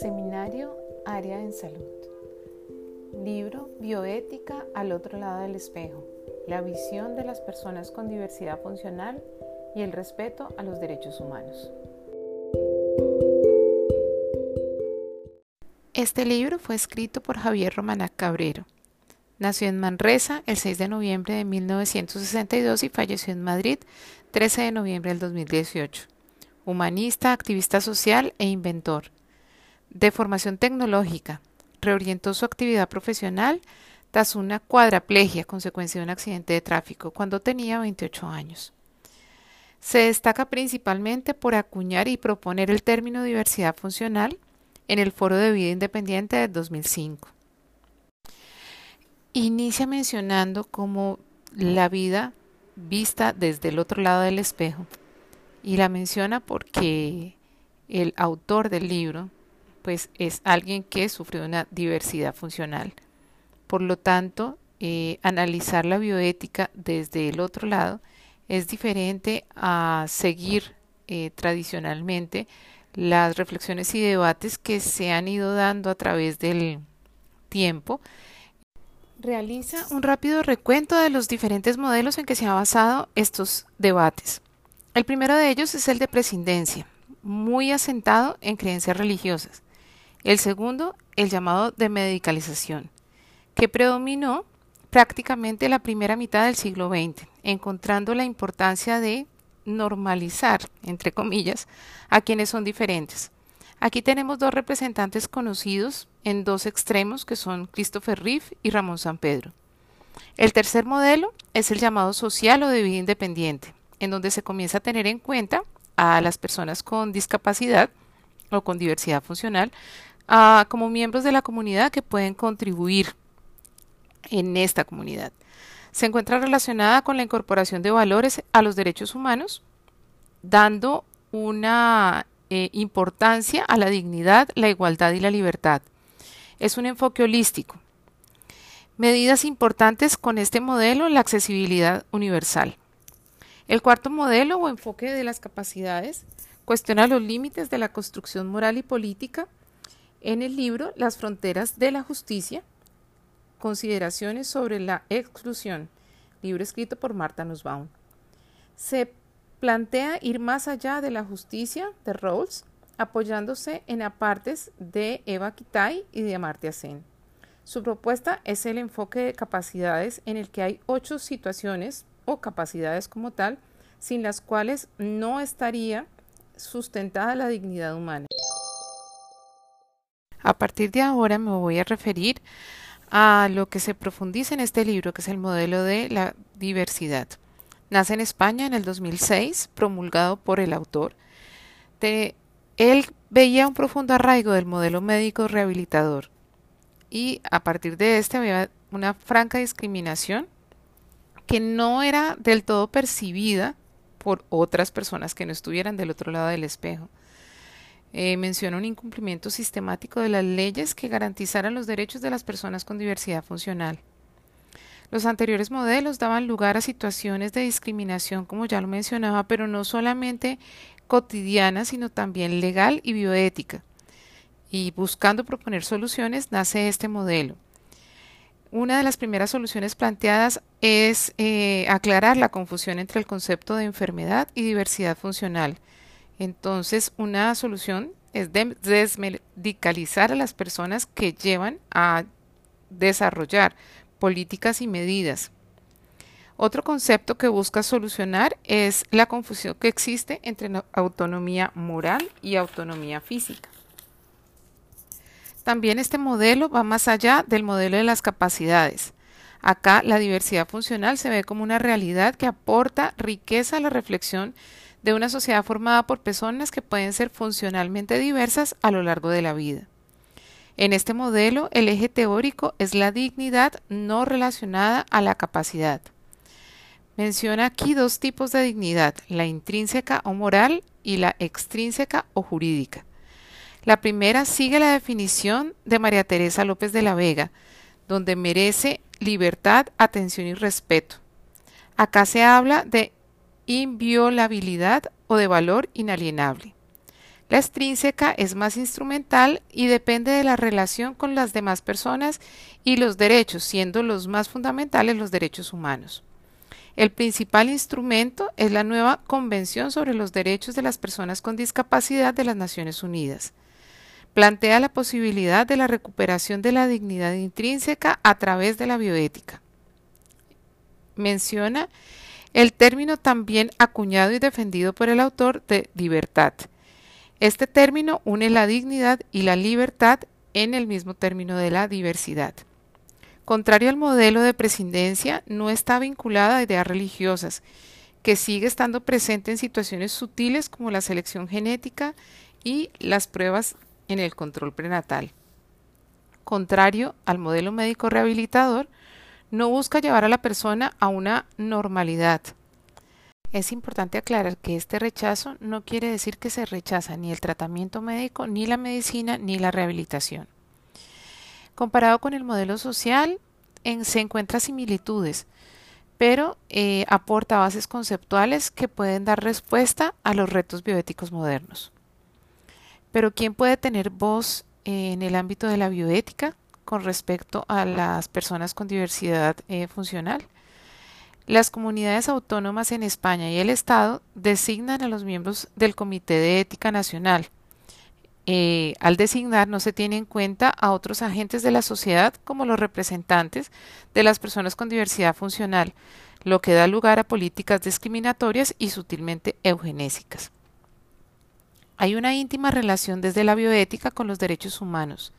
Seminario Área en Salud. Libro Bioética al otro lado del espejo. La visión de las personas con diversidad funcional y el respeto a los derechos humanos. Este libro fue escrito por Javier Romanac Cabrero. Nació en Manresa el 6 de noviembre de 1962 y falleció en Madrid 13 de noviembre del 2018. Humanista, activista social e inventor de formación tecnológica. Reorientó su actividad profesional tras una cuadraplegia consecuencia de un accidente de tráfico cuando tenía 28 años. Se destaca principalmente por acuñar y proponer el término diversidad funcional en el Foro de Vida Independiente de 2005. Inicia mencionando como la vida vista desde el otro lado del espejo y la menciona porque el autor del libro, pues es alguien que sufrió una diversidad funcional. Por lo tanto, eh, analizar la bioética desde el otro lado es diferente a seguir eh, tradicionalmente las reflexiones y debates que se han ido dando a través del tiempo. Realiza un rápido recuento de los diferentes modelos en que se han basado estos debates. El primero de ellos es el de prescindencia, muy asentado en creencias religiosas. El segundo, el llamado de medicalización, que predominó prácticamente la primera mitad del siglo XX, encontrando la importancia de normalizar, entre comillas, a quienes son diferentes. Aquí tenemos dos representantes conocidos en dos extremos que son Christopher Riff y Ramón San Pedro. El tercer modelo es el llamado social o de vida independiente, en donde se comienza a tener en cuenta a las personas con discapacidad o con diversidad funcional como miembros de la comunidad que pueden contribuir en esta comunidad. Se encuentra relacionada con la incorporación de valores a los derechos humanos, dando una eh, importancia a la dignidad, la igualdad y la libertad. Es un enfoque holístico. Medidas importantes con este modelo, la accesibilidad universal. El cuarto modelo o enfoque de las capacidades cuestiona los límites de la construcción moral y política en el libro Las fronteras de la justicia, consideraciones sobre la exclusión, libro escrito por Marta Nussbaum. Se plantea ir más allá de la justicia de Rawls, apoyándose en apartes de Eva Kitai y de Amartya Sen. Su propuesta es el enfoque de capacidades en el que hay ocho situaciones o capacidades como tal, sin las cuales no estaría sustentada la dignidad humana. A partir de ahora me voy a referir a lo que se profundiza en este libro, que es el modelo de la diversidad. Nace en España en el 2006, promulgado por el autor. él veía un profundo arraigo del modelo médico rehabilitador y a partir de este había una franca discriminación que no era del todo percibida por otras personas que no estuvieran del otro lado del espejo. Eh, menciona un incumplimiento sistemático de las leyes que garantizaran los derechos de las personas con diversidad funcional. Los anteriores modelos daban lugar a situaciones de discriminación, como ya lo mencionaba, pero no solamente cotidiana, sino también legal y bioética. Y buscando proponer soluciones, nace este modelo. Una de las primeras soluciones planteadas es eh, aclarar la confusión entre el concepto de enfermedad y diversidad funcional entonces, una solución es desmedicalizar a las personas que llevan a desarrollar políticas y medidas. Otro concepto que busca solucionar es la confusión que existe entre autonomía moral y autonomía física. También este modelo va más allá del modelo de las capacidades. Acá la diversidad funcional se ve como una realidad que aporta riqueza a la reflexión de una sociedad formada por personas que pueden ser funcionalmente diversas a lo largo de la vida. En este modelo, el eje teórico es la dignidad no relacionada a la capacidad. Menciona aquí dos tipos de dignidad, la intrínseca o moral y la extrínseca o jurídica. La primera sigue la definición de María Teresa López de la Vega, donde merece libertad, atención y respeto. Acá se habla de inviolabilidad o de valor inalienable. La extrínseca es más instrumental y depende de la relación con las demás personas y los derechos, siendo los más fundamentales los derechos humanos. El principal instrumento es la nueva Convención sobre los Derechos de las Personas con Discapacidad de las Naciones Unidas. Plantea la posibilidad de la recuperación de la dignidad intrínseca a través de la bioética. Menciona el término también acuñado y defendido por el autor de libertad. Este término une la dignidad y la libertad en el mismo término de la diversidad. Contrario al modelo de presidencia, no está vinculada a ideas religiosas, que sigue estando presente en situaciones sutiles como la selección genética y las pruebas en el control prenatal. Contrario al modelo médico rehabilitador, no busca llevar a la persona a una normalidad. Es importante aclarar que este rechazo no quiere decir que se rechaza ni el tratamiento médico, ni la medicina, ni la rehabilitación. Comparado con el modelo social, se encuentran similitudes, pero eh, aporta bases conceptuales que pueden dar respuesta a los retos bioéticos modernos. Pero ¿quién puede tener voz en el ámbito de la bioética con respecto a las personas con diversidad eh, funcional? Las comunidades autónomas en España y el Estado designan a los miembros del Comité de Ética Nacional, eh, al designar no se tiene en cuenta a otros agentes de la sociedad como los representantes de las personas con diversidad funcional, lo que da lugar a políticas discriminatorias y sutilmente eugenésicas. Hay una íntima relación desde la bioética con los derechos humanos,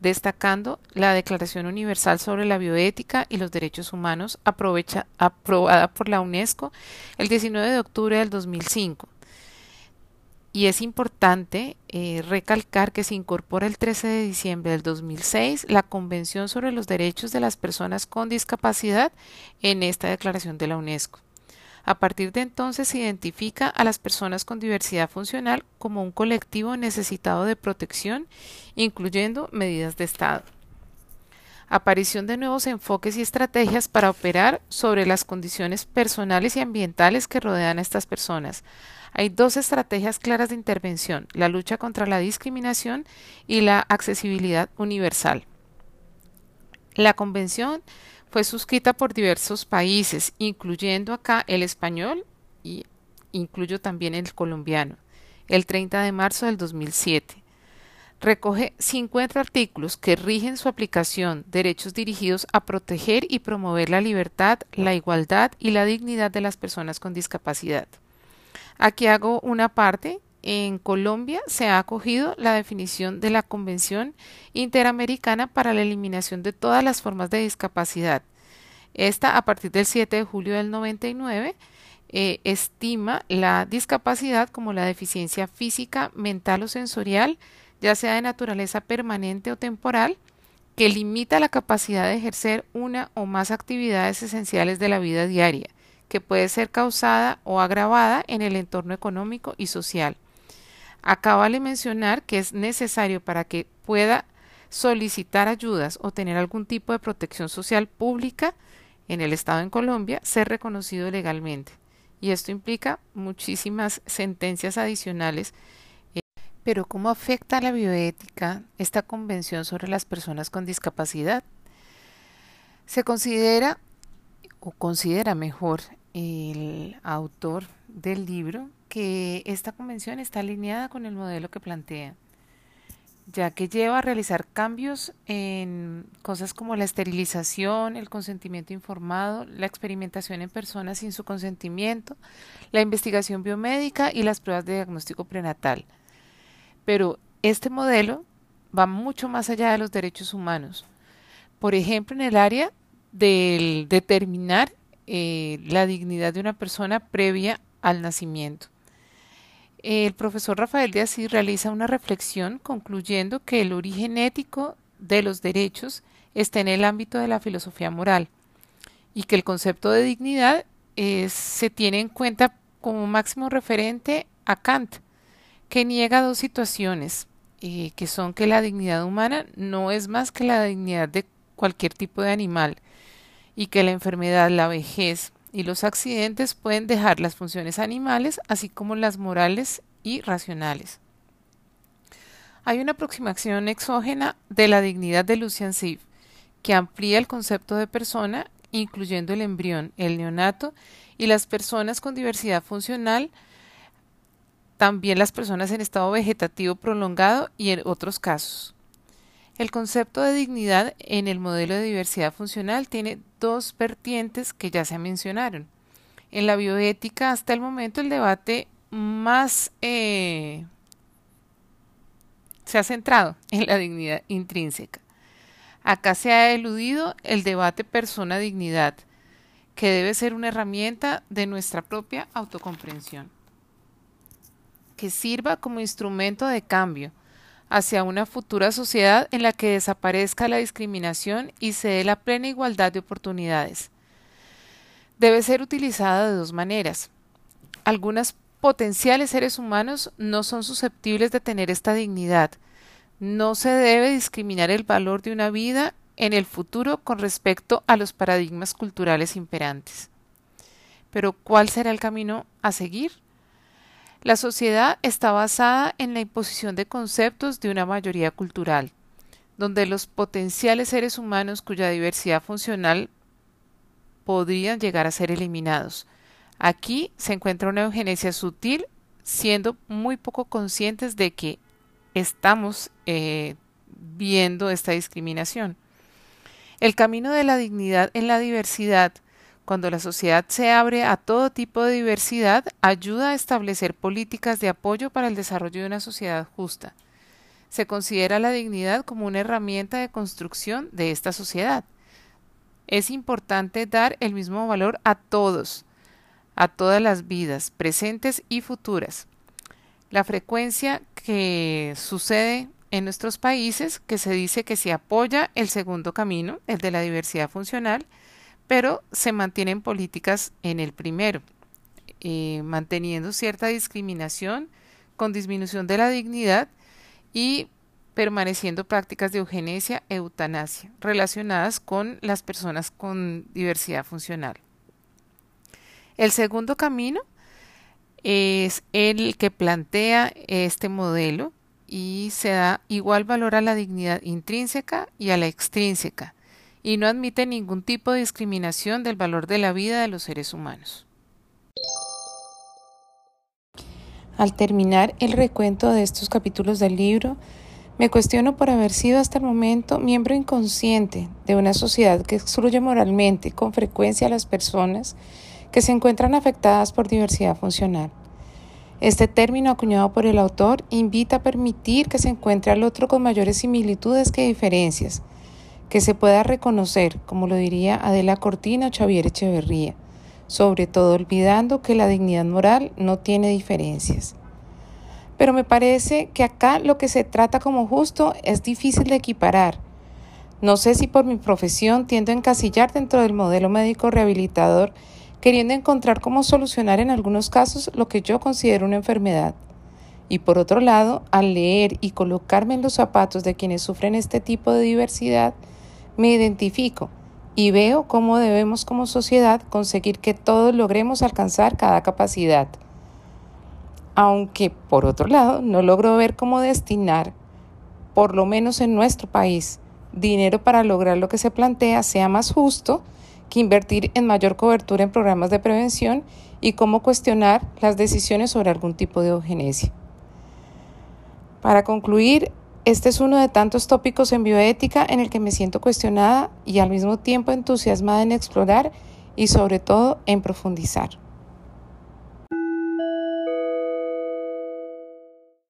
destacando la Declaración Universal sobre la Bioética y los Derechos Humanos aprobada por la UNESCO el 19 de octubre del 2005 y es importante eh, recalcar que se incorpora el 13 de diciembre del 2006 la Convención sobre los Derechos de las Personas con Discapacidad en esta declaración de la UNESCO. A partir de entonces se identifica a las personas con diversidad funcional como un colectivo necesitado de protección, incluyendo medidas de Estado. Aparición de nuevos enfoques y estrategias para operar sobre las condiciones personales y ambientales que rodean a estas personas, hay dos estrategias claras de intervención, la lucha contra la discriminación y la accesibilidad universal. La convención fue suscrita por diversos países, incluyendo acá el español y incluyo también el colombiano, el 30 de marzo del 2007. Recoge 50 artículos que rigen su aplicación, derechos dirigidos a proteger y promover la libertad, la igualdad y la dignidad de las personas con discapacidad. Aquí hago una parte. En Colombia se ha acogido la definición de la Convención Interamericana para la Eliminación de todas las formas de discapacidad. Esta, a partir del 7 de julio del 99, eh, estima la discapacidad como la deficiencia física, mental o sensorial, ya sea de naturaleza permanente o temporal, que limita la capacidad de ejercer una o más actividades esenciales de la vida diaria que puede ser causada o agravada en el entorno económico y social. Acaba de mencionar que es necesario para que pueda solicitar ayudas o tener algún tipo de protección social pública en el Estado en Colombia ser reconocido legalmente. Y esto implica muchísimas sentencias adicionales. Eh, pero ¿cómo afecta a la bioética esta convención sobre las personas con discapacidad? Se considera o considera mejor el autor del libro que esta convención está alineada con el modelo que plantea, ya que lleva a realizar cambios en cosas como la esterilización, el consentimiento informado, la experimentación en personas sin su consentimiento, la investigación biomédica y las pruebas de diagnóstico prenatal. Pero este modelo va mucho más allá de los derechos humanos. Por ejemplo, en el área del determinar eh, la dignidad de una persona previa al nacimiento. El profesor Rafael de Asís realiza una reflexión concluyendo que el origen ético de los derechos está en el ámbito de la filosofía moral y que el concepto de dignidad se tiene en cuenta como máximo referente a Kant, que niega dos situaciones, eh, que son que la dignidad humana no es más que la dignidad de cualquier tipo de animal y que la enfermedad, la vejez y los accidentes pueden dejar las funciones animales así como las morales y racionales. Hay una aproximación exógena de la dignidad de Lucian Siv, que amplía el concepto de persona, incluyendo el embrión, el neonato y las personas con diversidad funcional, también las personas en estado vegetativo prolongado y en otros casos. El concepto de dignidad en el modelo de diversidad funcional tiene dos vertientes que ya se mencionaron. En la bioética, hasta el momento, el debate más eh, se ha centrado en la dignidad intrínseca. Acá se ha eludido el debate persona-dignidad, que debe ser una herramienta de nuestra propia autocomprensión, que sirva como instrumento de cambio hacia una futura sociedad en la que desaparezca la discriminación y se dé la plena igualdad de oportunidades. Debe ser utilizada de dos maneras. Algunas potenciales seres humanos no son susceptibles de tener esta dignidad. No se debe discriminar el valor de una vida en el futuro con respecto a los paradigmas culturales imperantes. Pero ¿cuál será el camino a seguir? La sociedad está basada en la imposición de conceptos de una mayoría cultural, donde los potenciales seres humanos cuya diversidad funcional podrían llegar a ser eliminados. Aquí se encuentra una eugenesia sutil, siendo muy poco conscientes de que estamos eh, viendo esta discriminación. El camino de la dignidad en la diversidad cuando la sociedad se abre a todo tipo de diversidad, ayuda a establecer políticas de apoyo para el desarrollo de una sociedad justa. Se considera la dignidad como una herramienta de construcción de esta sociedad. Es importante dar el mismo valor a todos, a todas las vidas, presentes y futuras. La frecuencia que sucede en nuestros países, que se dice que se apoya el segundo camino, el de la diversidad funcional, pero se mantienen políticas en el primero, eh, manteniendo cierta discriminación con disminución de la dignidad y permaneciendo prácticas de eugenesia eutanasia relacionadas con las personas con diversidad funcional. El segundo camino es el que plantea este modelo y se da igual valor a la dignidad intrínseca y a la extrínseca, y no admite ningún tipo de discriminación del valor de la vida de los seres humanos. Al terminar el recuento de estos capítulos del libro, me cuestiono por haber sido hasta el momento miembro inconsciente de una sociedad que excluye moralmente con frecuencia a las personas que se encuentran afectadas por diversidad funcional. Este término acuñado por el autor invita a permitir que se encuentre al otro con mayores similitudes que diferencias, que se pueda reconocer, como lo diría Adela Cortina o Xavier Echeverría, sobre todo olvidando que la dignidad moral no tiene diferencias. Pero me parece que acá lo que se trata como justo es difícil de equiparar. No sé si por mi profesión tiendo a encasillar dentro del modelo médico rehabilitador, queriendo encontrar cómo solucionar en algunos casos lo que yo considero una enfermedad. Y por otro lado, al leer y colocarme en los zapatos de quienes sufren este tipo de diversidad, me identifico y veo cómo debemos como sociedad conseguir que todos logremos alcanzar cada capacidad. Aunque, por otro lado, no logro ver cómo destinar, por lo menos en nuestro país, dinero para lograr lo que se plantea sea más justo que invertir en mayor cobertura en programas de prevención y cómo cuestionar las decisiones sobre algún tipo de eugenesia. Para concluir, este es uno de tantos tópicos en bioética en el que me siento cuestionada y al mismo tiempo entusiasmada en explorar y sobre todo en profundizar.